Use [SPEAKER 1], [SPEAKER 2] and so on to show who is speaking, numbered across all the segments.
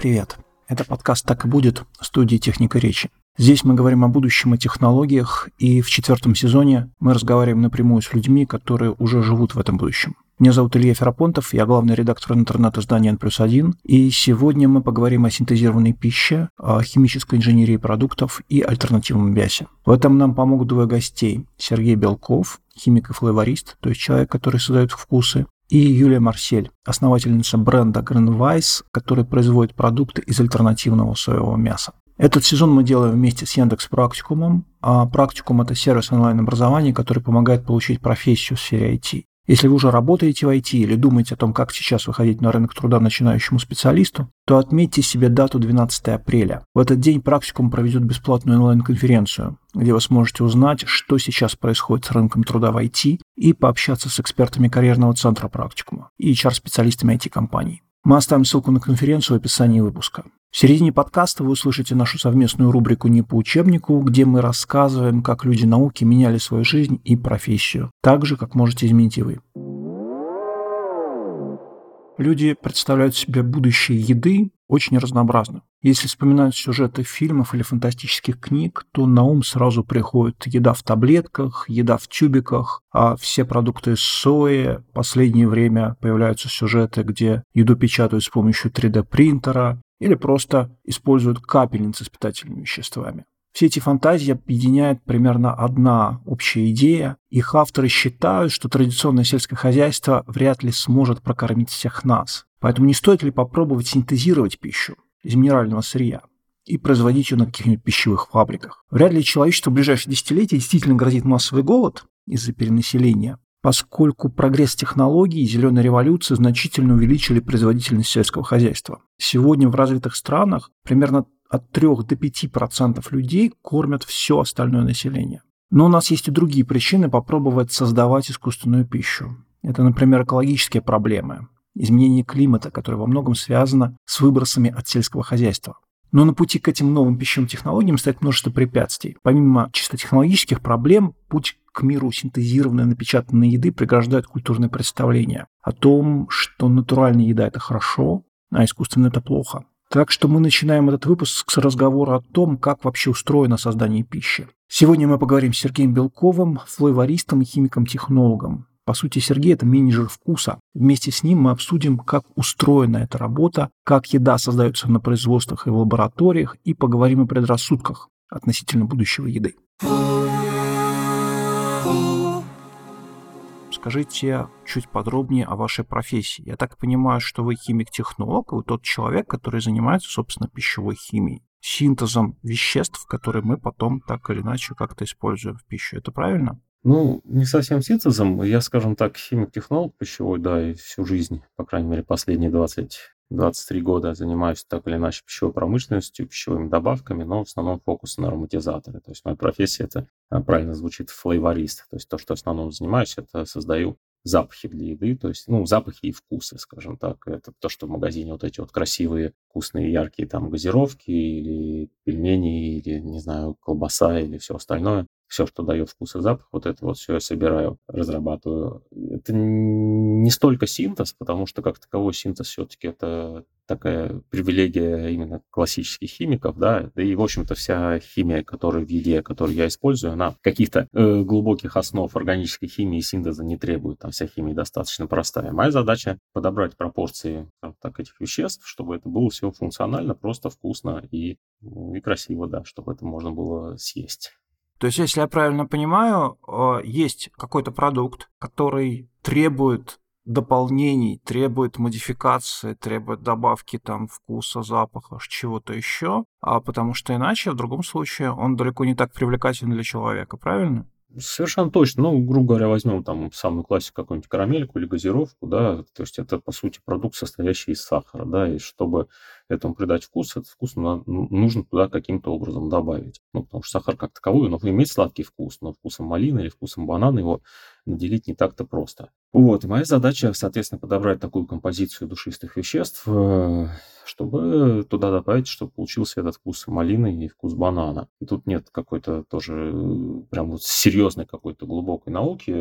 [SPEAKER 1] Привет. Это подкаст «Так и будет» студии «Техника речи». Здесь мы говорим о будущем, о технологиях, и в четвертом сезоне мы разговариваем напрямую с людьми, которые уже живут в этом будущем. Меня зовут Илья Ферапонтов, я главный редактор интернет-издания N+1, и сегодня мы поговорим о синтезированной пище, о химической инженерии продуктов и альтернативном мясе. В этом нам помогут двое гостей. Сергей Белков, химик и флейворист, то есть человек, который создает вкусы, и Юлия Марсель, основательница бренда Greenwise, который производит продукты из альтернативного соевого мяса. Этот сезон мы делаем вместе с Яндекс Практикумом, а Практикум – это сервис онлайн-образования, который помогает получить профессию в сфере IT. Если вы уже работаете в IT или думаете о том, как сейчас выходить на рынок труда начинающему специалисту, то отметьте себе дату 12 апреля. В этот день практикум проведет бесплатную онлайн-конференцию, где вы сможете узнать, что сейчас происходит с рынком труда в IT и пообщаться с экспертами карьерного центра практикума и HR-специалистами IT-компаний. Мы оставим ссылку на конференцию в описании выпуска. В середине подкаста вы услышите нашу совместную рубрику «Не по учебнику», где мы рассказываем, как люди науки меняли свою жизнь и профессию, так же, как можете изменить и вы. Люди представляют себе будущее еды очень разнообразно. Если вспоминать сюжеты фильмов или фантастических книг, то на ум сразу приходит еда в таблетках, еда в тюбиках, а все продукты из сои. В последнее время появляются сюжеты, где еду печатают с помощью 3D-принтера, или просто используют капельницы с питательными веществами. Все эти фантазии объединяет примерно одна общая идея. Их авторы считают, что традиционное сельское хозяйство вряд ли сможет прокормить всех нас. Поэтому не стоит ли попробовать синтезировать пищу из минерального сырья и производить ее на каких-нибудь пищевых фабриках? Вряд ли человечеству в ближайшие десятилетия действительно грозит массовый голод из-за перенаселения, поскольку прогресс технологий и зеленая революция значительно увеличили производительность сельского хозяйства. Сегодня в развитых странах примерно от 3 до 5% людей кормят все остальное население. Но у нас есть и другие причины попробовать создавать искусственную пищу. Это, например, экологические проблемы, изменение климата, которое во многом связано с выбросами от сельского хозяйства. Но на пути к этим новым пищевым технологиям стоит множество препятствий. Помимо чисто технологических проблем, путь к миру синтезированной напечатанной еды преграждает культурное представление о том, что натуральная еда – это хорошо, а искусственная – это плохо. Так что мы начинаем этот выпуск с разговора о том, как вообще устроено создание пищи. Сегодня мы поговорим с Сергеем Белковым, флейвористом и химиком-технологом. По сути, Сергей – это менеджер вкуса. Вместе с ним мы обсудим, как устроена эта работа, как еда создается на производствах и в лабораториях, и поговорим о предрассудках относительно будущего еды. Скажите чуть подробнее о вашей профессии. Я так понимаю, что вы химик-технолог, вы тот человек, который занимается, собственно, пищевой химией, синтезом веществ, которые мы потом так или иначе как-то используем в пищу. Это правильно?
[SPEAKER 2] Ну, не совсем синтезом. Я, скажем так, химик-технолог пищевой, да, и всю жизнь, по крайней мере, последние 20 23 года занимаюсь так или иначе пищевой промышленностью, пищевыми добавками, но в основном фокус на ароматизаторы. То есть моя профессия это а, правильно звучит флейворист. То есть то, что в основном занимаюсь, это создаю запахи для еды, то есть, ну, запахи и вкусы, скажем так. Это то, что в магазине вот эти вот красивые, вкусные, яркие там газировки или пельмени, или, не знаю, колбаса или все остальное все, что дает вкус и запах, вот это вот все я собираю, разрабатываю. Это не столько синтез, потому что как таковой синтез все-таки это такая привилегия именно классических химиков, да, да и, в общем-то, вся химия, которая в еде, которую я использую, она каких-то э, глубоких основ органической химии и синтеза не требует, там вся химия достаточно простая. Моя задача подобрать пропорции так, этих веществ, чтобы это было все функционально, просто вкусно и, и красиво, да, чтобы это можно было съесть.
[SPEAKER 1] То есть, если я правильно понимаю, э, есть какой-то продукт, который требует дополнений, требует модификации, требует добавки там вкуса, запаха, чего-то еще, а потому что иначе в другом случае он далеко не так привлекателен для человека, правильно?
[SPEAKER 2] Совершенно точно. Ну, грубо говоря, возьмем там самую классику какую-нибудь карамельку или газировку, да, то есть это, по сути, продукт, состоящий из сахара, да, и чтобы этому придать вкус, этот вкус нужно туда каким-то образом добавить. Ну, потому что сахар как таковой, он имеет сладкий вкус, но вкусом малины или вкусом банана его наделить не так-то просто. Вот, и моя задача, соответственно, подобрать такую композицию душистых веществ, э, чтобы туда добавить, чтобы получился этот вкус малины и вкус банана. И тут нет какой-то тоже э, прям вот серьезной какой-то глубокой науки.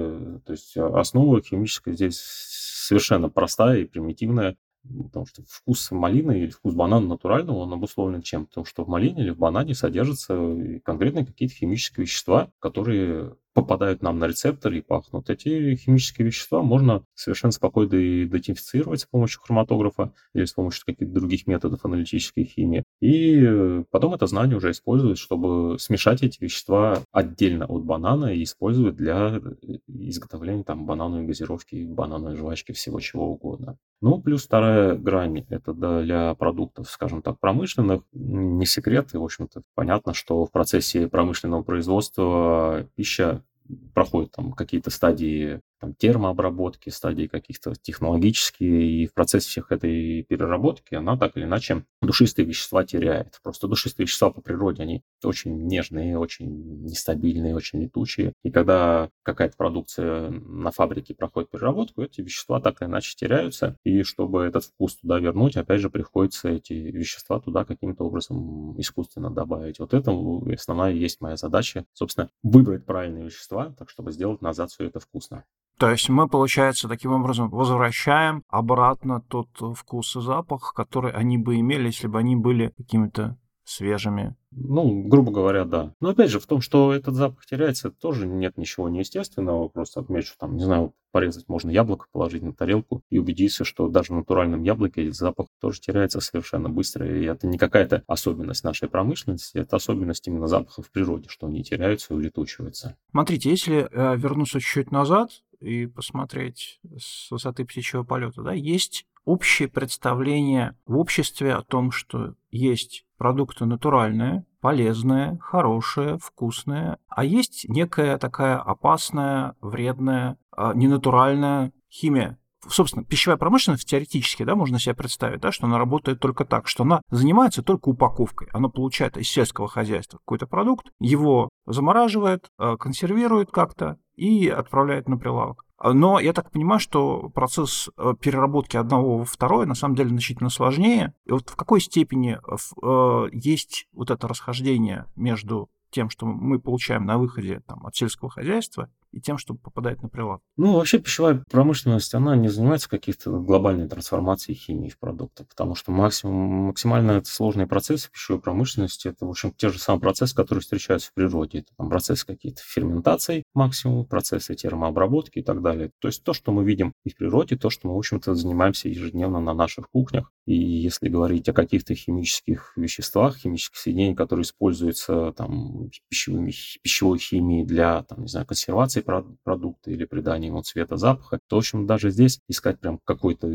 [SPEAKER 2] То есть основа химическая здесь совершенно простая и примитивная. Потому что вкус малины или вкус банана натурального, он обусловлен чем? Потому что в малине или в банане содержатся конкретные какие-то химические вещества, которые попадают нам на рецепторы и пахнут. Эти химические вещества можно совершенно спокойно идентифицировать с помощью хроматографа или с помощью каких-то других методов аналитической химии. И потом это знание уже используют, чтобы смешать эти вещества отдельно от банана и использовать для изготовления там банановой газировки, банановой жвачки, всего чего угодно. Ну, плюс вторая грань, это для продуктов, скажем так, промышленных. Не секрет, и, в общем-то, понятно, что в процессе промышленного производства пища проходит там какие-то стадии там, термообработки, стадии каких-то технологические, и в процессе всех этой переработки она так или иначе душистые вещества теряет. Просто душистые вещества по природе, они очень нежные, очень нестабильные, очень летучие. И когда какая-то продукция на фабрике проходит переработку, эти вещества так или иначе теряются. И чтобы этот вкус туда вернуть, опять же, приходится эти вещества туда каким-то образом искусственно добавить. Вот это основная есть моя задача. Собственно, выбрать правильные вещества, так чтобы сделать назад все это вкусно.
[SPEAKER 1] То есть мы, получается, таким образом возвращаем обратно тот вкус и запах, который они бы имели, если бы они были какими-то свежими.
[SPEAKER 2] Ну, грубо говоря, да. Но опять же, в том, что этот запах теряется, тоже нет ничего неестественного. Просто отмечу, там, не знаю, порезать можно яблоко, положить на тарелку и убедиться, что даже в натуральном яблоке этот запах тоже теряется совершенно быстро. И это не какая-то особенность нашей промышленности, это особенность именно запаха в природе, что они теряются и улетучиваются.
[SPEAKER 1] Смотрите, если э, вернуться чуть-чуть назад, и посмотреть с высоты птичьего полета, да, есть общее представление в обществе о том, что есть продукты натуральные, полезные, хорошие, вкусные, а есть некая такая опасная, вредная, а, ненатуральная химия. Собственно, пищевая промышленность теоретически, да, можно себе представить, да, что она работает только так, что она занимается только упаковкой. Она получает из сельского хозяйства какой-то продукт, его замораживает, а, консервирует как-то и отправляет на прилавок. Но я так понимаю, что процесс э, переработки одного во второе на самом деле значительно сложнее. И вот в какой степени э, есть вот это расхождение между тем, что мы получаем на выходе там, от сельского хозяйства, и тем, что попадает на прилавок.
[SPEAKER 2] Ну, вообще пищевая промышленность, она не занимается каких-то глобальной трансформацией химии в продуктах, потому что максимум, максимально сложные процессы пищевой промышленности, это, в общем, те же самые процессы, которые встречаются в природе. Это там, процессы какие-то ферментации максимум, процессы термообработки и так далее. То есть то, что мы видим и в природе, то, что мы, в общем-то, занимаемся ежедневно на наших кухнях. И если говорить о каких-то химических веществах, химических соединениях, которые используются там пищевыми, пищевой химией для, там, не знаю, консервации консервации продукта или придания ему цвета, запаха, то, в общем, даже здесь искать прям какой-то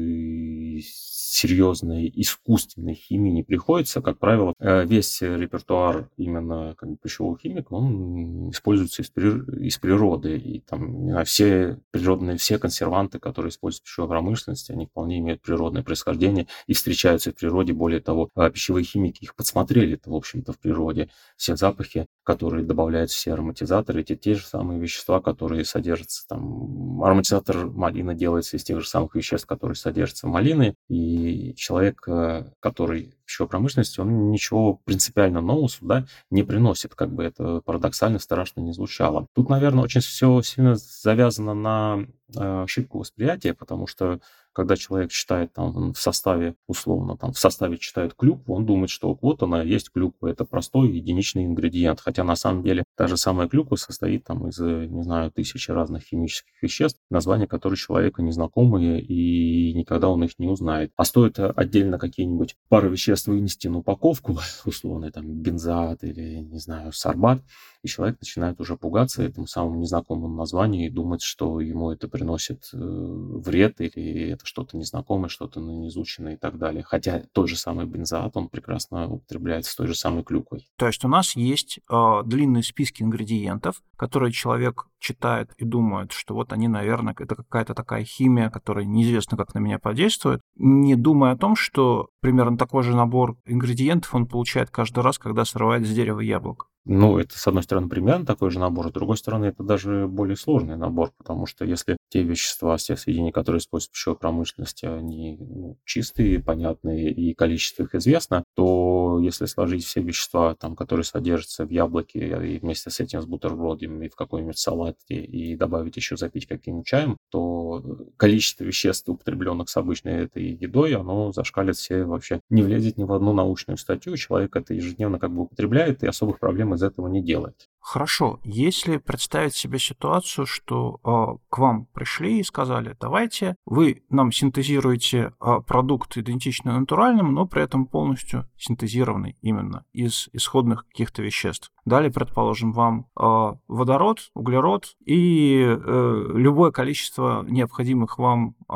[SPEAKER 2] серьезной искусственной химии не приходится. Как правило, э, весь репертуар именно как бы, пищевого химика, он используется из, из природы. И там все природные, все консерванты, которые используются в пищевой промышленности, они вполне имеют природное происхождение и встречаются в природе. Более того, э, пищевые химики их подсмотрели в общем-то, в природе. Все запахи, которые добавляют все ароматизаторы, эти те же самые вещества, которые содержатся там. Ароматизатор малины делается из тех же самых веществ, которые содержатся в малине. И человек, э, который пищевой промышленности, он ничего принципиально нового сюда не приносит, как бы это парадоксально страшно не звучало. Тут, наверное, очень все сильно завязано на ошибку восприятия, потому что когда человек читает там в составе, условно, там в составе читает клюкву, он думает, что вот она есть клюква, это простой единичный ингредиент. Хотя на самом деле та же самая клюква состоит там из, не знаю, тысячи разных химических веществ, названия которых человека незнакомые, и никогда он их не узнает. А стоит отдельно какие-нибудь пары веществ вынести на упаковку, условно, там, бензат или, не знаю, сорбат, и человек начинает уже пугаться этому самому незнакомому названию и думать, что ему это приносит э, вред или это что-то незнакомое, что-то неизученное и так далее. Хотя тот же самый бензоат, он прекрасно употребляется с той же самой клюквой.
[SPEAKER 1] То есть у нас есть э, длинные списки ингредиентов, которые человек читает и думает, что вот они, наверное, это какая-то такая химия, которая неизвестно, как на меня подействует, не думая о том, что примерно такой же набор ингредиентов он получает каждый раз, когда срывает с дерева яблок.
[SPEAKER 2] Ну, это, с одной стороны, примерно такой же набор, с другой стороны, это даже более сложный набор, потому что если те вещества, те соединения, которые используются в пищевой промышленности, они ну, чистые, понятные и количество их известно, то если сложить все вещества, там, которые содержатся в яблоке и вместе с этим с бутербродами в какой-нибудь салате и добавить еще запить каким-нибудь чаем, то количество веществ, употребленных с обычной этой едой, оно зашкалит все вообще, не влезет ни в одну научную статью, человек это ежедневно как бы употребляет и особых проблем из этого не делает.
[SPEAKER 1] Хорошо, если представить себе ситуацию, что э, к вам пришли и сказали, давайте вы нам синтезируете э, продукт идентичный натуральному, но при этом полностью синтезированный именно из исходных каких-то веществ. Дали, предположим, вам э, водород, углерод и э, любое количество необходимых вам э,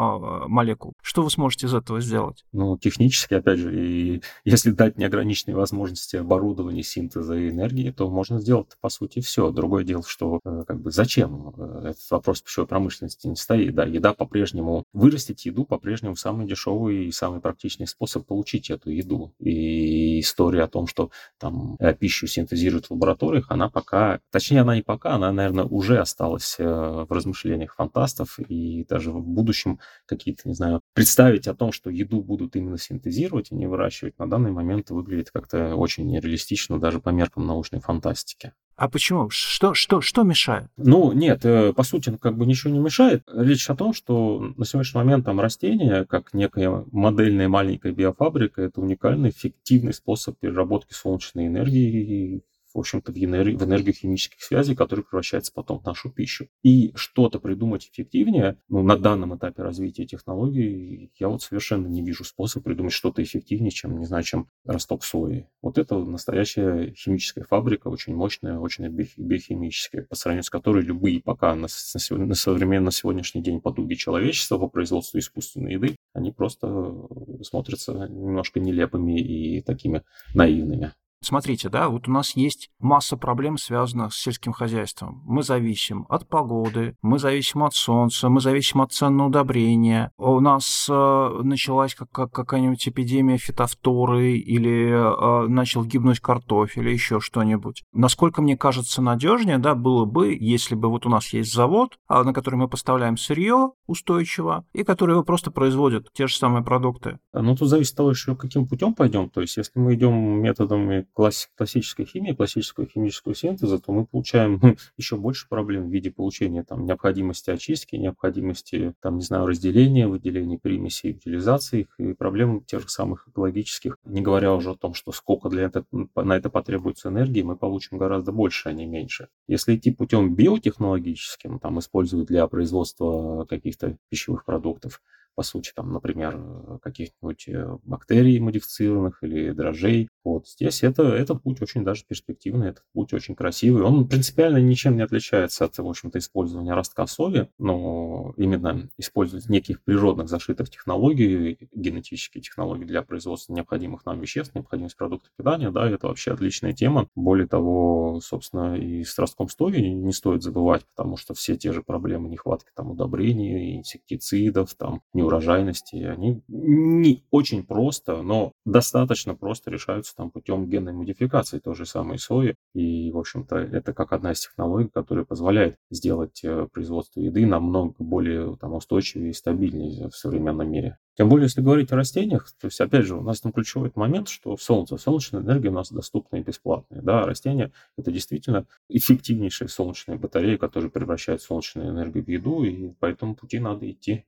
[SPEAKER 1] молекул. Что вы сможете из этого сделать?
[SPEAKER 2] Ну, технически, опять же, и если дать неограниченные возможности оборудования синтеза энергии, то можно сделать по сути, все. Другое дело, что э, как бы зачем э, этот вопрос пищевой промышленности не стоит. Да, еда по-прежнему, вырастить еду по-прежнему самый дешевый и самый практичный способ получить эту еду. И история о том, что там э, пищу синтезируют в лабораториях, она пока, точнее, она не пока, она, наверное, уже осталась в размышлениях фантастов, и даже в будущем какие-то, не знаю, представить о том, что еду будут именно синтезировать и не выращивать, на данный момент выглядит как-то очень нереалистично даже по меркам научной фантастики.
[SPEAKER 1] А почему? Что, что, что мешает?
[SPEAKER 2] Ну, нет, э, по сути, ну, как бы ничего не мешает. Речь о том, что на сегодняшний момент там растения, как некая модельная маленькая биофабрика, это уникальный, эффективный способ переработки солнечной энергии в общем-то, в, энерг... в энергию химических связей, которые превращаются потом в нашу пищу. И что-то придумать эффективнее, ну, на данном этапе развития технологий, я вот совершенно не вижу способа придумать что-то эффективнее, чем, не знаю, чем росток сои. Вот это настоящая химическая фабрика, очень мощная, очень биохимическая, по сравнению с которой любые пока на, на, на современный, сегодняшний день потуги человечества по производству искусственной еды, они просто смотрятся немножко нелепыми и такими наивными.
[SPEAKER 1] Смотрите, да, вот у нас есть масса проблем, связанных с сельским хозяйством. Мы зависим от погоды, мы зависим от солнца, мы зависим от цен на удобрения. У нас э, началась как, как, какая-нибудь эпидемия фитофторы или э, начал гибнуть картофель или еще что-нибудь. Насколько мне кажется надежнее, да, было бы, если бы вот у нас есть завод, а, на который мы поставляем сырье устойчиво и который его просто производит те же самые продукты.
[SPEAKER 2] Ну, тут зависит от того, еще каким путем пойдем. То есть, если мы идем методами класс, классической химии, классического химического синтеза, то мы получаем еще больше проблем в виде получения там, необходимости очистки, необходимости, там, не знаю, разделения, выделения примесей, утилизации их и проблем тех же самых экологических. Не говоря уже о том, что сколько для этого, на это потребуется энергии, мы получим гораздо больше, а не меньше. Если идти путем биотехнологическим, там, использовать для производства каких-то пищевых продуктов, по сути, там, например, каких-нибудь э, бактерий модифицированных или дрожжей. Вот здесь это, этот путь очень даже перспективный, этот путь очень красивый. Он принципиально ничем не отличается от, в общем-то, использования ростка соли, но именно использовать неких природных зашитых технологий, генетические технологии для производства необходимых нам веществ, необходимых продуктов питания, да, это вообще отличная тема. Более того, собственно, и с ростком соли не стоит забывать, потому что все те же проблемы нехватки там удобрений, инсектицидов, там, не урожайности, они не очень просто, но достаточно просто решаются там путем генной модификации той же самой сои. И, в общем-то, это как одна из технологий, которая позволяет сделать э, производство еды намного более там, устойчивее и стабильнее в современном мире. Тем более, если говорить о растениях, то есть, опять же, у нас там ключевой момент, что солнце, солнечная энергия у нас доступна и бесплатная. Да, растения – это действительно эффективнейшие солнечные батареи, которые превращают солнечную энергию в еду, и по этому пути надо идти.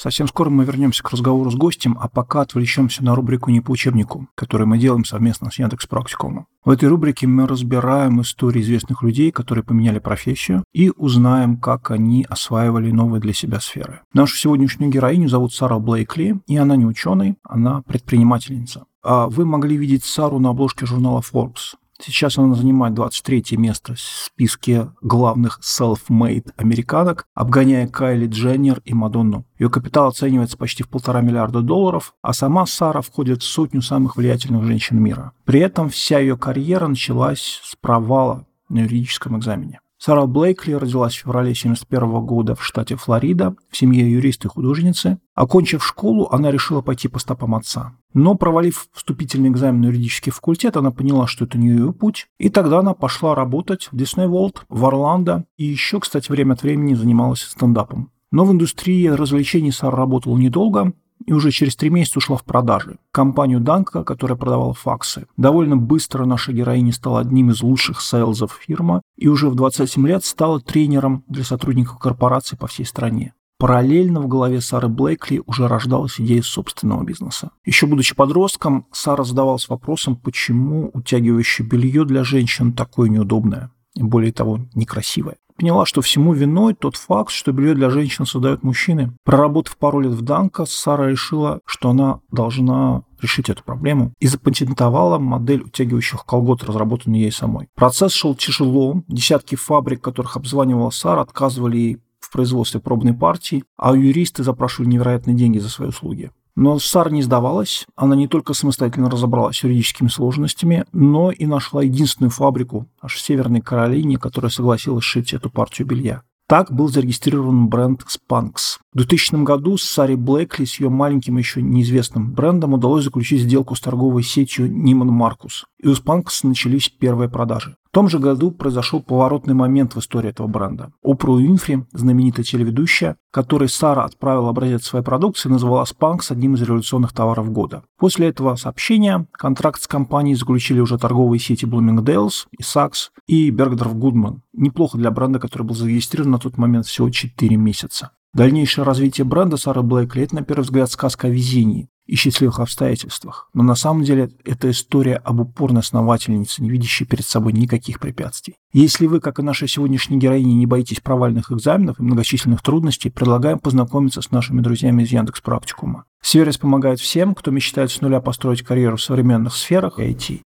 [SPEAKER 1] Совсем скоро мы вернемся к разговору с гостем, а пока отвлечемся на рубрику «Не по учебнику», которую мы делаем совместно с Яндекс Практикумом. В этой рубрике мы разбираем истории известных людей, которые поменяли профессию, и узнаем, как они осваивали новые для себя сферы. Нашу сегодняшнюю героиню зовут Сара Блейкли, и она не ученый, она предпринимательница. А вы могли видеть Сару на обложке журнала Forbes. Сейчас она занимает 23 место в списке главных self-made американок, обгоняя Кайли Дженнер и Мадонну. Ее капитал оценивается почти в полтора миллиарда долларов, а сама Сара входит в сотню самых влиятельных женщин мира. При этом вся ее карьера началась с провала на юридическом экзамене. Сара Блейкли родилась в феврале 1971 года в штате Флорида в семье юриста и художницы. Окончив школу, она решила пойти по стопам отца. Но, провалив вступительный экзамен на юридический факультет, она поняла, что это не ее путь. И тогда она пошла работать в Disney World, в Орландо. И еще, кстати, время от времени занималась стендапом. Но в индустрии развлечений Сара работала недолго, и уже через три месяца ушла в продажи. Компанию Данка, которая продавала факсы. Довольно быстро наша героиня стала одним из лучших сейлзов фирмы и уже в 27 лет стала тренером для сотрудников корпораций по всей стране. Параллельно в голове Сары Блейкли уже рождалась идея собственного бизнеса. Еще будучи подростком, Сара задавалась вопросом, почему утягивающее белье для женщин такое неудобное и, более того, некрасивое поняла, что всему виной тот факт, что белье для женщин создают мужчины. Проработав пару лет в Данко, Сара решила, что она должна решить эту проблему и запатентовала модель утягивающих колгот, разработанную ей самой. Процесс шел тяжело. Десятки фабрик, которых обзванивала Сара, отказывали ей в производстве пробной партии, а юристы запрашивали невероятные деньги за свои услуги. Но Сара не сдавалась, она не только самостоятельно разобралась с юридическими сложностями, но и нашла единственную фабрику аж в Северной Каролине, которая согласилась шить эту партию белья. Так был зарегистрирован бренд Spanx. В 2000 году с Сари Блэкли с ее маленьким еще неизвестным брендом удалось заключить сделку с торговой сетью Ниман Маркус, и у Spanx начались первые продажи. В том же году произошел поворотный момент в истории этого бренда. Опра Уинфри, знаменитая телеведущая, которой Сара отправила образец своей продукции, назвала Spanx одним из революционных товаров года. После этого сообщения контракт с компанией заключили уже торговые сети Bloomingdale's и Saks и Bergdorf Goodman. Неплохо для бренда, который был зарегистрирован на тот момент всего 4 месяца. Дальнейшее развитие бренда Сары Блэкли – это, на первый взгляд, сказка о везении и счастливых обстоятельствах. Но на самом деле это история об упорной основательнице, не видящей перед собой никаких препятствий. Если вы, как и наша сегодняшняя героиня, не боитесь провальных экзаменов и многочисленных трудностей, предлагаем познакомиться с нашими друзьями из Яндекс Практикума. Сервис помогает всем, кто мечтает с нуля построить карьеру в современных сферах IT.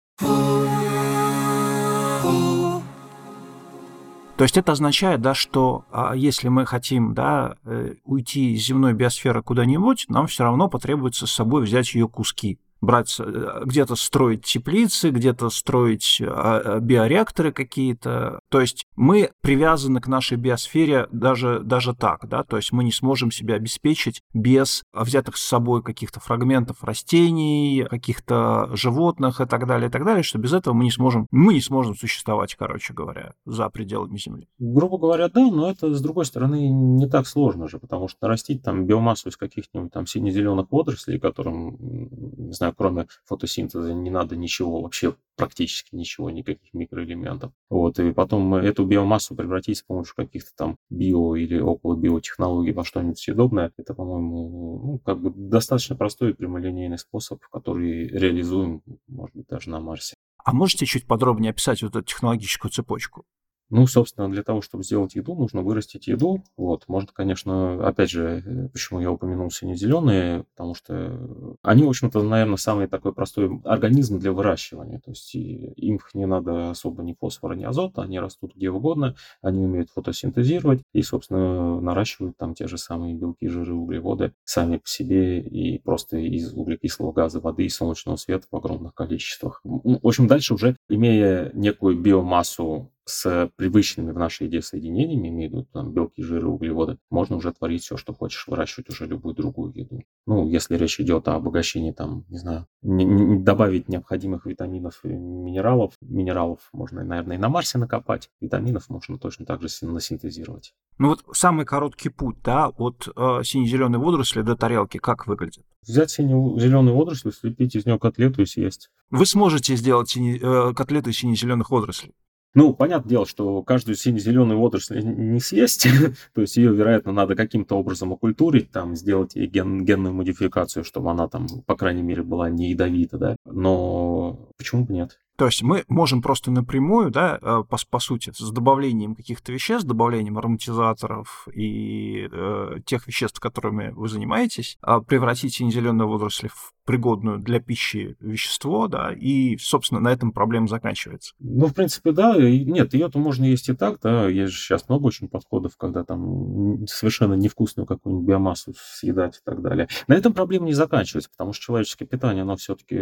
[SPEAKER 1] То есть это означает, да, что а, если мы хотим да, э, уйти из земной биосферы куда-нибудь, нам все равно потребуется с собой взять ее куски брать, э, где-то строить теплицы, где-то строить а, а, биореакторы какие-то. То есть мы привязаны к нашей биосфере даже, даже так, да, то есть мы не сможем себя обеспечить без взятых с собой каких-то фрагментов растений, каких-то животных и так далее, и так далее, что без этого мы не сможем, мы не сможем существовать, короче говоря, за пределами Земли.
[SPEAKER 2] Грубо говоря, да, но это, с другой стороны, не так сложно же, потому что нарастить там биомассу из каких-нибудь там сине-зеленых водорослей, которым, не знаю, кроме фотосинтеза не надо ничего, вообще практически ничего, никаких микроэлементов. Вот, и потом эту биомассу превратить с помощью каких-то там био или около биотехнологий во что-нибудь съедобное, это, по-моему, ну, как бы достаточно простой и прямолинейный способ, который реализуем, может быть, даже на Марсе.
[SPEAKER 1] А можете чуть подробнее описать вот эту технологическую цепочку?
[SPEAKER 2] Ну, собственно, для того, чтобы сделать еду, нужно вырастить еду. Вот, можно, конечно, опять же, э, почему я упомянул сине-зеленые, потому что они, в общем-то, наверное, самый такой простой организм для выращивания. То есть им не надо особо ни фосфора, ни азота, они растут где угодно, они умеют фотосинтезировать и, собственно, наращивают там те же самые белки, жиры, углеводы сами по себе и просто из углекислого газа, воды и солнечного света в огромных количествах. В общем, дальше уже, имея некую биомассу с привычными в нашей еде соединениями, имею в виду там белки, жиры, углеводы, можно уже творить все, что хочешь, выращивать уже любую другую еду. Ну, если речь идет о обогащении, там, не знаю, не, не добавить необходимых витаминов и минералов. Минералов можно, наверное, и на Марсе накопать, витаминов можно точно так же насинтезировать.
[SPEAKER 1] Ну вот самый короткий путь, да, от э, сине-зеленой водоросли до тарелки, как выглядит?
[SPEAKER 2] Взять сине-зеленую водоросль, слепить из нее котлету и съесть.
[SPEAKER 1] Вы сможете сделать сине, э, котлету из сине-зеленых водорослей?
[SPEAKER 2] Ну, понятное дело, что каждую сине-зеленую водоросль не съесть, то есть ее, вероятно, надо каким-то образом окультурить, там, сделать ей ген, генную модификацию, чтобы она там, по крайней мере, была не ядовита, да, но почему бы нет?
[SPEAKER 1] То есть мы можем просто напрямую, да, э, по, по сути, с добавлением каких-то веществ, добавлением ароматизаторов и э, тех веществ, которыми вы занимаетесь, э, превратить сине-зеленые водоросли в пригодную для пищи вещество, да, и, собственно, на этом проблема заканчивается.
[SPEAKER 2] Ну, в принципе, да. Нет, ее-то можно есть и так, да. Есть сейчас много очень подходов, когда там совершенно невкусную какую-нибудь биомассу съедать и так далее. На этом проблема не заканчивается, потому что человеческое питание, оно все-таки...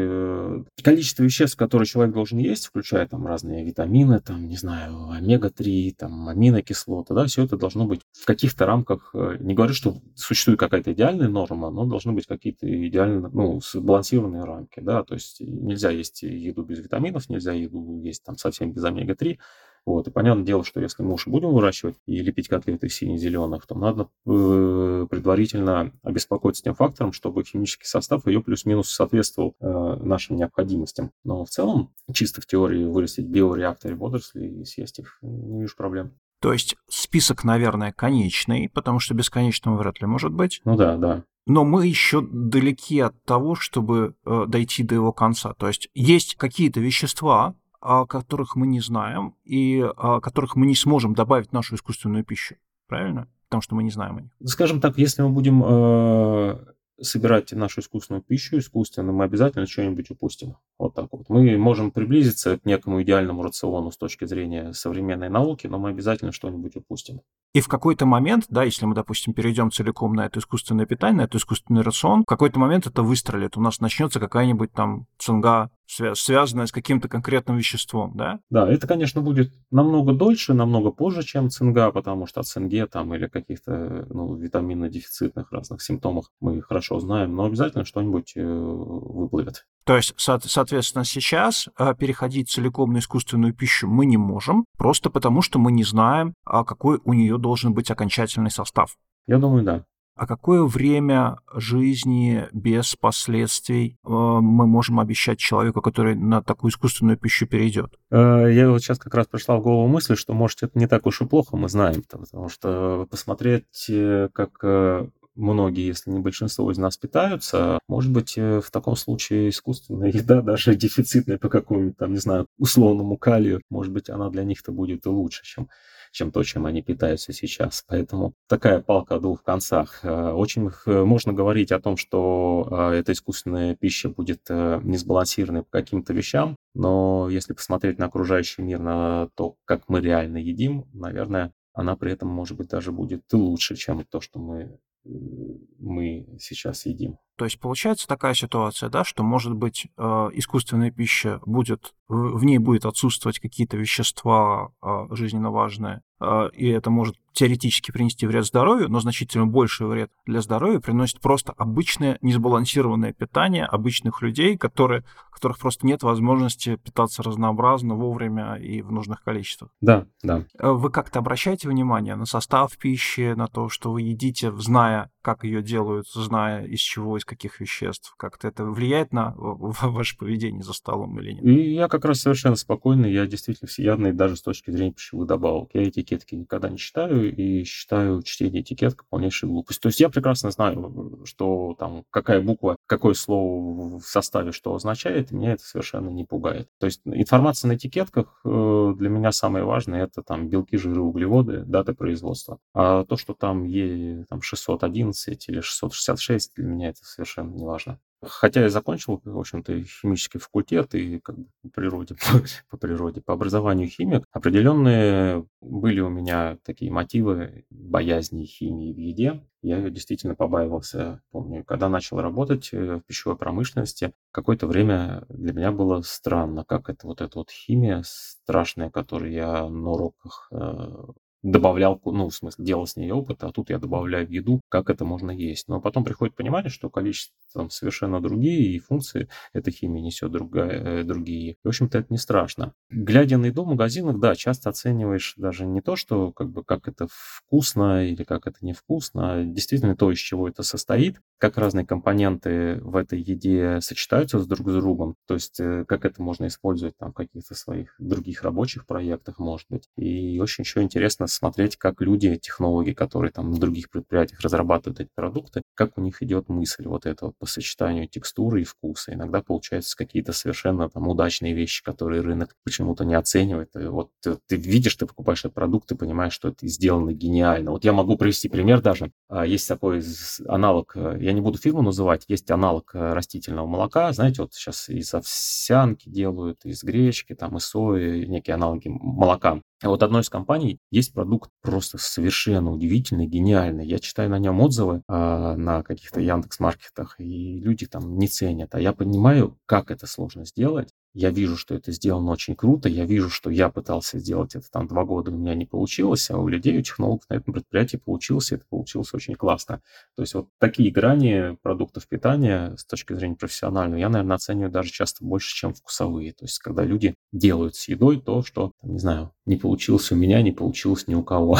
[SPEAKER 2] Количество веществ веществ, которые человек должен есть, включая там разные витамины, там, не знаю, омега-3, там, аминокислоты, да, все это должно быть в каких-то рамках, э, не говорю, что существует какая-то идеальная норма, но должны быть какие-то идеально, ну, сбалансированные рамки, да, то есть нельзя есть еду без витаминов, нельзя еду есть там совсем без омега-3, вот. И понятное дело, что если мы уж будем выращивать и лепить котлеты сине-зеленых, то надо э, предварительно обеспокоиться тем фактором, чтобы химический состав ее плюс-минус соответствовал э, нашим необходимостям. Но в целом, чисто в теории, вырастить в биореакторе водоросли и съесть их, не вижу проблем.
[SPEAKER 1] То есть список, наверное, конечный, потому что бесконечного вряд ли может быть.
[SPEAKER 2] Ну да, да.
[SPEAKER 1] Но мы еще далеки от того, чтобы э, дойти до его конца. То есть есть какие-то вещества, которых мы не знаем и которых мы не сможем добавить в нашу искусственную пищу. Правильно? Потому что мы не знаем о них.
[SPEAKER 2] Скажем так, если мы будем э, собирать нашу искусственную пищу искусственно, мы обязательно что-нибудь упустим. Вот так вот. Мы можем приблизиться к некому идеальному рациону с точки зрения современной науки, но мы обязательно что-нибудь упустим.
[SPEAKER 1] И в какой-то момент, да, если мы, допустим, перейдем целиком на это искусственное питание, на этот искусственный рацион, в какой-то момент это выстрелит. У нас начнется какая-нибудь там цинга, связанная с каким-то конкретным веществом, да?
[SPEAKER 2] Да, это, конечно, будет намного дольше, намного позже, чем цинга, потому что о цинге там или каких-то ну, витаминно-дефицитных разных симптомах мы хорошо знаем, но обязательно что-нибудь э, выплывет.
[SPEAKER 1] То есть, соответственно, сейчас э, переходить целиком на искусственную пищу мы не можем, просто потому что мы не знаем, а какой у нее должен быть окончательный состав.
[SPEAKER 2] Я думаю, да.
[SPEAKER 1] А какое время жизни без последствий э, мы можем обещать человеку, который на такую искусственную пищу перейдет?
[SPEAKER 2] Э, я вот сейчас как раз пришла в голову мысль, что, может, это не так уж и плохо, мы знаем, потому что посмотреть, как многие, если не большинство из нас питаются, может быть, э, в таком случае искусственная еда, даже дефицитная по какому-нибудь там, не знаю, условному калию, может быть, она для них-то будет и лучше, чем чем то, чем они питаются сейчас. Поэтому такая палка о двух концах. Э, очень э, можно говорить о том, что эта искусственная пища будет несбалансированной по каким-то вещам, но если посмотреть на окружающий мир, на то, как мы реально едим, наверное, она при этом, может быть, даже будет лучше, чем то, что мы мы сейчас едим.
[SPEAKER 1] То есть получается такая ситуация, да, что, может быть, э, искусственная пища будет, в ней будет отсутствовать какие-то вещества э, жизненно важные, э, и это может теоретически принести вред здоровью, но значительно больший вред для здоровья приносит просто обычное несбалансированное питание обычных людей, которые, которых просто нет возможности питаться разнообразно, вовремя и в нужных количествах.
[SPEAKER 2] Да, да.
[SPEAKER 1] Вы как-то обращаете внимание на состав пищи, на то, что вы едите, зная, как ее делают, зная, из чего, из каких веществ? Как-то это влияет на ваше поведение за столом или нет?
[SPEAKER 2] Я как раз совершенно спокойный, я действительно всеядный даже с точки зрения пищевых добавок. Я этикетки никогда не читаю и считаю чтение этикеток полнейшей глупость. То есть я прекрасно знаю, что там какая буква, какое слово в составе что означает, и меня это совершенно не пугает. То есть информация на этикетках э, для меня самое важное это там белки, жиры, углеводы, дата производства. А то, что там Е там 611 или 666, для меня это совершенно не важно. Хотя я закончил, в общем-то, химический факультет и как бы по природе, по, по природе, по образованию химик, определенные были у меня такие мотивы боязни химии в еде. Я действительно побаивался. Помню, когда начал работать э, в пищевой промышленности, какое-то время для меня было странно, как это вот эта вот химия страшная, которую я на уроках э, добавлял, ну, в смысле, делал с ней опыт, а тут я добавляю в еду, как это можно есть. Но потом приходит понимание, что количество там совершенно другие, и функции этой химии несет другая, э, другие. В общем-то, это не страшно. Глядя на еду в магазинах, да, часто оцениваешь даже не то, что как бы как это вкусно или как это невкусно, а действительно то, из чего это состоит, как разные компоненты в этой еде сочетаются с друг с другом, то есть э, как это можно использовать там в каких-то своих других рабочих проектах, может быть. И очень еще интересно смотреть, как люди, технологи, которые там на других предприятиях разрабатывают эти продукты, как у них идет мысль вот это вот по сочетанию текстуры и вкуса. Иногда получаются какие-то совершенно там удачные вещи, которые рынок почему-то не оценивает. И вот ты, ты видишь, ты покупаешь этот продукт, ты понимаешь, что это сделано гениально. Вот я могу привести пример даже. А, есть такой аналог, э, я не буду фирму называть, есть аналог э, растительного молока. Знаете, вот сейчас из овсянки делают, из гречки, там, из сои, некие аналоги молока. А вот одной из компаний есть продукт просто совершенно удивительный, гениальный. Я читаю на нем отзывы э, на каких-то Яндекс-маркетах, и люди там не ценят. А я понимаю, как это сложно сделать. Я вижу, что это сделано очень круто, я вижу, что я пытался сделать это там два года, у меня не получилось, а у людей, у технологов на этом предприятии получилось, и это получилось очень классно. То есть вот такие грани продуктов питания с точки зрения профессиональной я, наверное, оцениваю даже часто больше, чем вкусовые. То есть когда люди делают с едой то, что, не знаю, не получилось у меня, не получилось ни у кого.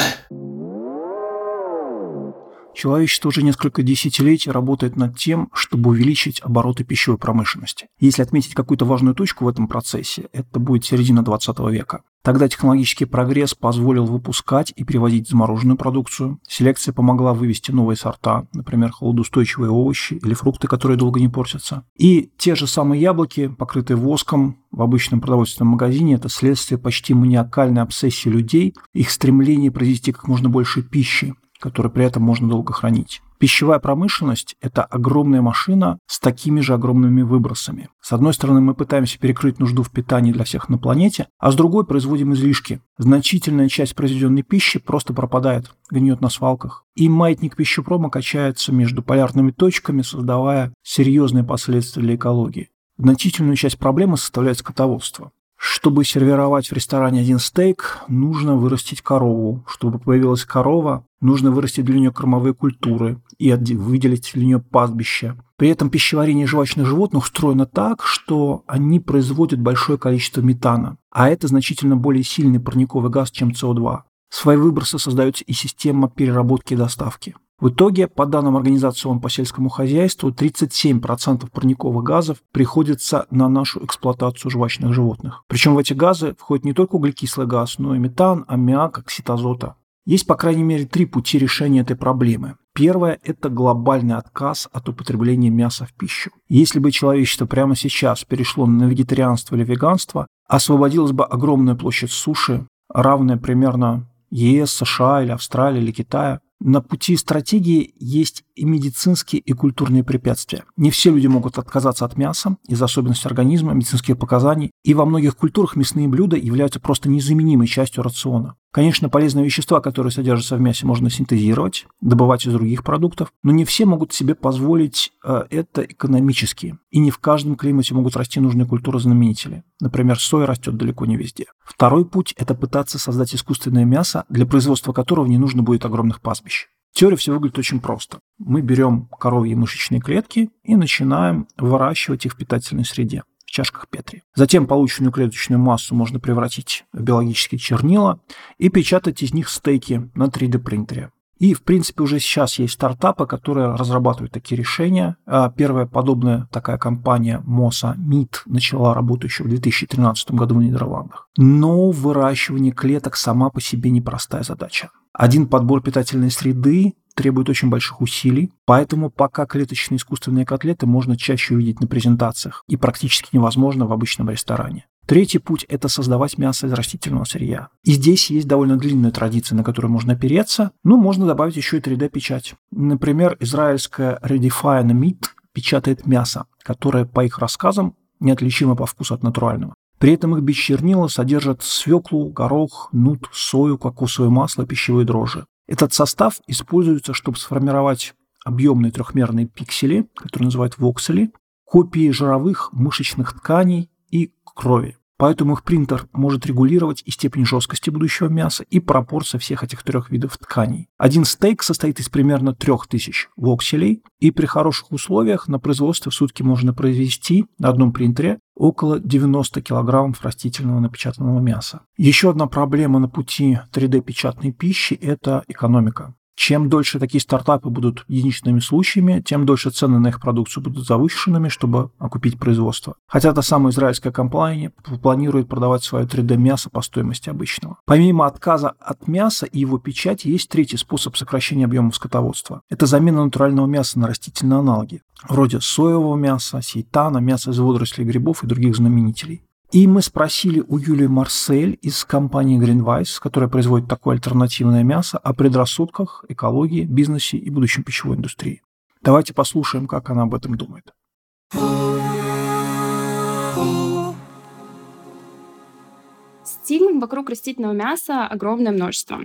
[SPEAKER 1] Человечество уже несколько десятилетий работает над тем, чтобы увеличить обороты пищевой промышленности. Если отметить какую-то важную точку в этом процессе, это будет середина 20 века. Тогда технологический прогресс позволил выпускать и перевозить замороженную продукцию. Селекция помогла вывести новые сорта, например, холодоустойчивые овощи или фрукты, которые долго не портятся. И те же самые яблоки, покрытые воском в обычном продовольственном магазине, это следствие почти маниакальной обсессии людей, их стремления произвести как можно больше пищи, который при этом можно долго хранить. Пищевая промышленность – это огромная машина с такими же огромными выбросами. С одной стороны, мы пытаемся перекрыть нужду в питании для всех на планете, а с другой производим излишки. Значительная часть произведенной пищи просто пропадает, гниет на свалках. И маятник пищепрома качается между полярными точками, создавая серьезные последствия для экологии. Значительную часть проблемы составляет скотоводство. Чтобы сервировать в ресторане один стейк, нужно вырастить корову. Чтобы появилась корова, нужно вырастить для нее кормовые культуры и выделить для нее пастбище. При этом пищеварение жвачных животных устроено так, что они производят большое количество метана, а это значительно более сильный парниковый газ, чем СО2. Свои выбросы создает и система переработки и доставки. В итоге, по данным Организации ООН по сельскому хозяйству, 37% парниковых газов приходится на нашу эксплуатацию жвачных животных. Причем в эти газы входит не только углекислый газ, но и метан, аммиак, оксид азота. Есть, по крайней мере, три пути решения этой проблемы. Первое – это глобальный отказ от употребления мяса в пищу. Если бы человечество прямо сейчас перешло на вегетарианство или веганство, освободилась бы огромная площадь суши, равная примерно ЕС, США или Австралии или Китая, на пути стратегии есть и медицинские, и культурные препятствия. Не все люди могут отказаться от мяса из-за особенностей организма, медицинских показаний, и во многих культурах мясные блюда являются просто незаменимой частью рациона. Конечно, полезные вещества, которые содержатся в мясе, можно синтезировать, добывать из других продуктов, но не все могут себе позволить э, это экономически. И не в каждом климате могут расти нужные культуры-знаменители. Например, соя растет далеко не везде. Второй путь – это пытаться создать искусственное мясо, для производства которого не нужно будет огромных пастбищ. Теория все выглядит очень просто. Мы берем коровьи мышечные клетки и начинаем выращивать их в питательной среде чашках Петри. Затем полученную клеточную массу можно превратить в биологические чернила и печатать из них стейки на 3D принтере. И, в принципе, уже сейчас есть стартапы, которые разрабатывают такие решения. А, первая подобная такая компания Mosa Meat начала работу еще в 2013 году в Нидерландах. Но выращивание клеток сама по себе непростая задача. Один подбор питательной среды требует очень больших усилий, поэтому пока клеточные искусственные котлеты можно чаще увидеть на презентациях и практически невозможно в обычном ресторане. Третий путь – это создавать мясо из растительного сырья. И здесь есть довольно длинная традиция, на которую можно опереться. Ну, можно добавить еще и 3D-печать. Например, израильская Redefine Meat печатает мясо, которое, по их рассказам, неотличимо по вкусу от натурального. При этом их бесчернила содержат свеклу, горох, нут, сою, кокосовое масло, пищевые дрожжи. Этот состав используется, чтобы сформировать объемные трехмерные пиксели, которые называют воксели, копии жировых мышечных тканей и крови. Поэтому их принтер может регулировать и степень жесткости будущего мяса, и пропорции всех этих трех видов тканей. Один стейк состоит из примерно 3000 вокселей, и при хороших условиях на производстве в сутки можно произвести на одном принтере около 90 килограммов растительного напечатанного мяса. Еще одна проблема на пути 3D-печатной пищи – это экономика. Чем дольше такие стартапы будут единичными случаями, тем дольше цены на их продукцию будут завышенными, чтобы окупить производство. Хотя та самая израильская компания планирует продавать свое 3D-мясо по стоимости обычного. Помимо отказа от мяса и его печати, есть третий способ сокращения объемов скотоводства. Это замена натурального мяса на растительные аналоги, вроде соевого мяса, сейтана, мяса из водорослей грибов и других знаменителей. И мы спросили у Юлии Марсель из компании Greenwise, которая производит такое альтернативное мясо, о предрассудках, экологии, бизнесе и будущем пищевой индустрии. Давайте послушаем, как она об этом думает.
[SPEAKER 3] Стигм вокруг растительного мяса огромное множество.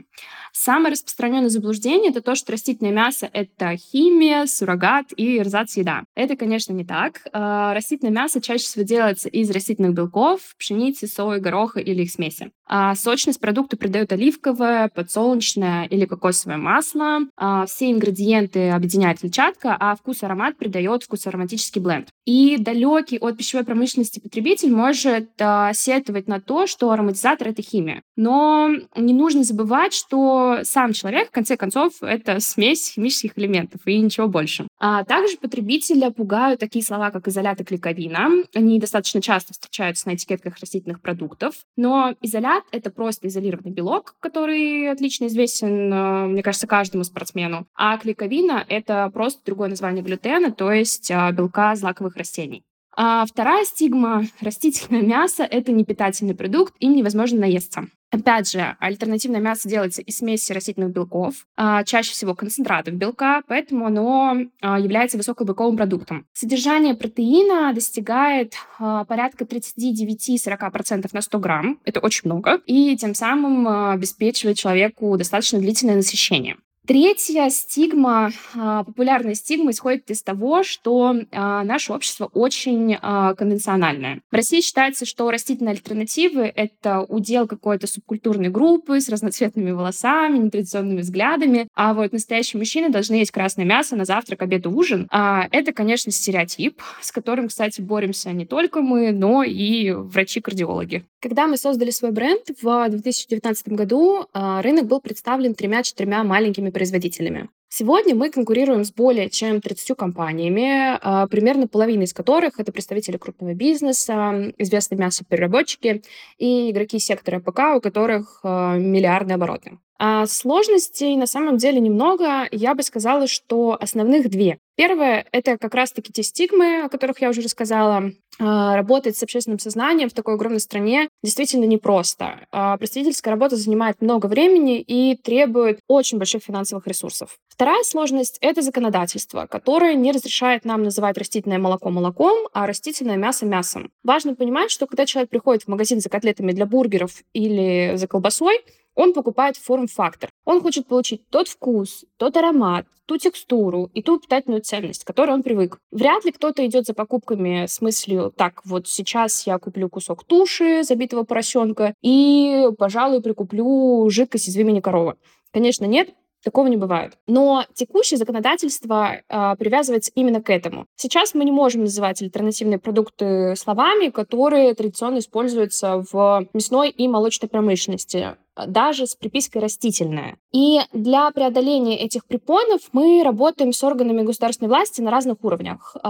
[SPEAKER 3] Самое распространенное заблуждение — это то, что растительное мясо — это химия, суррогат и эрзац-еда. Это, конечно, не так. А, растительное мясо чаще всего делается из растительных белков, пшеницы, сои, гороха или их смеси. А сочность продукта придает оливковое, подсолнечное или кокосовое масло. А все ингредиенты объединяет клетчатка, а вкус и аромат придает вкусоароматический бленд. И далекий от пищевой промышленности потребитель может а, сетовать на то, что ароматизатор — это химия. Но не нужно забывать, что сам человек, в конце концов, это смесь химических элементов и ничего больше. А также потребителя пугают такие слова, как изолят и клейковина. Они достаточно часто встречаются на этикетках растительных продуктов. Но изолят — это просто изолированный белок, который отлично известен, а, мне кажется, каждому спортсмену. А клейковина — это просто другое название глютена, то есть а, белка злаковых растений. А вторая стигма — растительное мясо — это не питательный продукт, им невозможно наесться. Опять же, альтернативное мясо делается из смеси растительных белков, а, чаще всего концентратов белка, поэтому оно а, является высокобелковым продуктом. Содержание протеина достигает а, порядка 39-40% на 100 грамм, это очень много, и тем самым обеспечивает человеку достаточно длительное насыщение. Третья стигма, а, популярная стигма исходит из того, что а, наше общество очень а, конвенциональное. В России считается, что растительные альтернативы — это удел какой-то субкультурной группы с разноцветными волосами, нетрадиционными взглядами, а вот настоящие мужчины должны есть красное мясо на завтрак, обед и ужин. Это, конечно, стереотип, с которым, кстати, боремся не только мы, но и врачи-кардиологи. Когда мы создали свой бренд в 2019 году, рынок был представлен тремя-четырьмя маленькими производителями. Сегодня мы конкурируем с более чем 30 компаниями, а, примерно половина из которых это представители крупного бизнеса, известные мясопереработчики и игроки сектора ПК, у которых а, миллиардные обороты. А сложностей на самом деле немного. Я бы сказала, что основных две. Первое — это как раз-таки те стигмы, о которых я уже рассказала. А, работать с общественным сознанием в такой огромной стране действительно непросто. А, представительская работа занимает много времени и требует очень больших финансовых ресурсов. Вторая сложность — это законодательство, которое не разрешает нам называть растительное молоко молоком, а растительное мясо мясом. Важно понимать, что когда человек приходит в магазин за котлетами для бургеров или за колбасой, он покупает форм-фактор. Он хочет получить тот вкус, тот аромат, ту текстуру и ту питательную ценность, к которой он привык. Вряд ли кто-то идет за покупками с мыслью, так, вот сейчас я куплю кусок туши забитого поросенка и, пожалуй, прикуплю жидкость из вымени коровы. Конечно, нет, Такого не бывает. Но текущее законодательство э, привязывается именно к этому. Сейчас мы не можем называть альтернативные продукты словами, которые традиционно используются в мясной и молочной промышленности даже с припиской «растительное». И для преодоления этих препонов мы работаем с органами государственной власти на разных уровнях, э,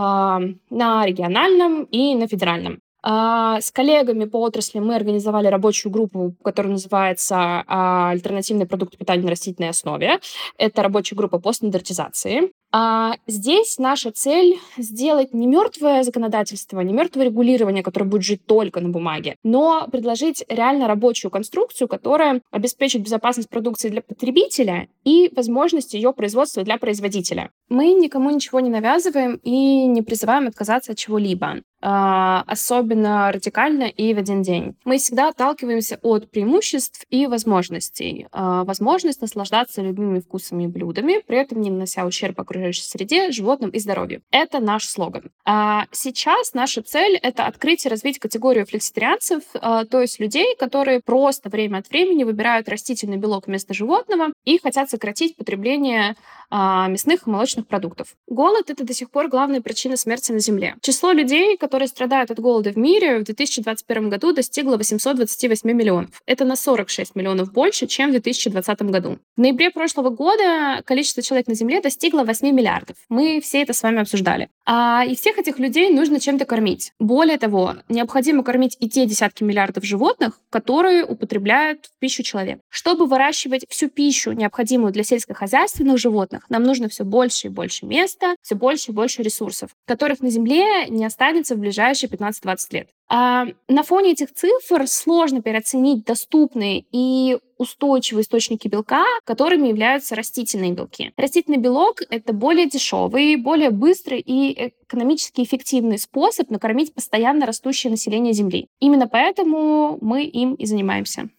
[SPEAKER 3] на региональном и на федеральном. А, с коллегами по отрасли мы организовали рабочую группу, которая называется а, «Альтернативные продукты питания на растительной основе». Это рабочая группа по стандартизации. А здесь наша цель сделать не мертвое законодательство, не мертвое регулирование, которое будет жить только на бумаге, но предложить реально рабочую конструкцию, которая обеспечит безопасность продукции для потребителя и возможность ее производства для производителя. Мы никому ничего не навязываем и не призываем отказаться от чего-либо. А, особенно радикально и в один день. Мы всегда отталкиваемся от преимуществ и возможностей. А, возможность наслаждаться любимыми вкусами и блюдами, при этом не нанося ущерб окружающей среде, животным и здоровью. Это наш слоган. А сейчас наша цель — это открыть и развить категорию флекситарианцев, то есть людей, которые просто время от времени выбирают растительный белок вместо животного и хотят сократить потребление мясных и молочных продуктов. Голод — это до сих пор главная причина смерти на Земле. Число людей, которые страдают от голода в мире, в 2021 году достигло 828 миллионов. Это на 46 миллионов больше, чем в 2020 году. В ноябре прошлого года количество человек на Земле достигло 8 миллиардов. Мы все это с вами обсуждали. А, и всех этих людей нужно чем-то кормить. Более того, необходимо кормить и те десятки миллиардов животных, которые употребляют в пищу человек. Чтобы выращивать всю пищу, необходимую для сельскохозяйственных животных, нам нужно все больше и больше места, все больше и больше ресурсов, которых на Земле не останется в ближайшие 15-20 лет. А на фоне этих цифр сложно переоценить доступные и устойчивые источники белка, которыми являются растительные белки. Растительный белок — это более дешевый, более быстрый и экономически эффективный способ накормить постоянно растущее население Земли. Именно поэтому мы им и занимаемся.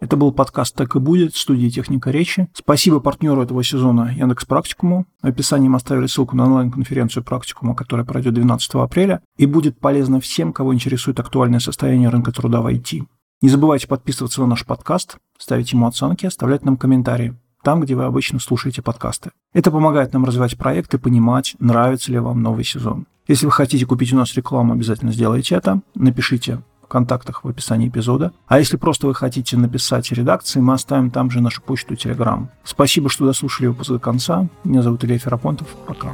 [SPEAKER 1] Это был подкаст «Так и будет» в студии «Техника речи». Спасибо партнеру этого сезона Яндекс Практикуму. В описании мы оставили ссылку на онлайн-конференцию Практикума, которая пройдет 12 апреля и будет полезна всем, кого интересует актуальное состояние рынка труда в IT. Не забывайте подписываться на наш подкаст, ставить ему оценки, оставлять нам комментарии там, где вы обычно слушаете подкасты. Это помогает нам развивать проект и понимать, нравится ли вам новый сезон. Если вы хотите купить у нас рекламу, обязательно сделайте это. Напишите контактах в описании эпизода. А если просто вы хотите написать редакции, мы оставим там же нашу почту и Telegram. Спасибо, что дослушали выпуск до конца. Меня зовут Илья Ферапонтов. Пока.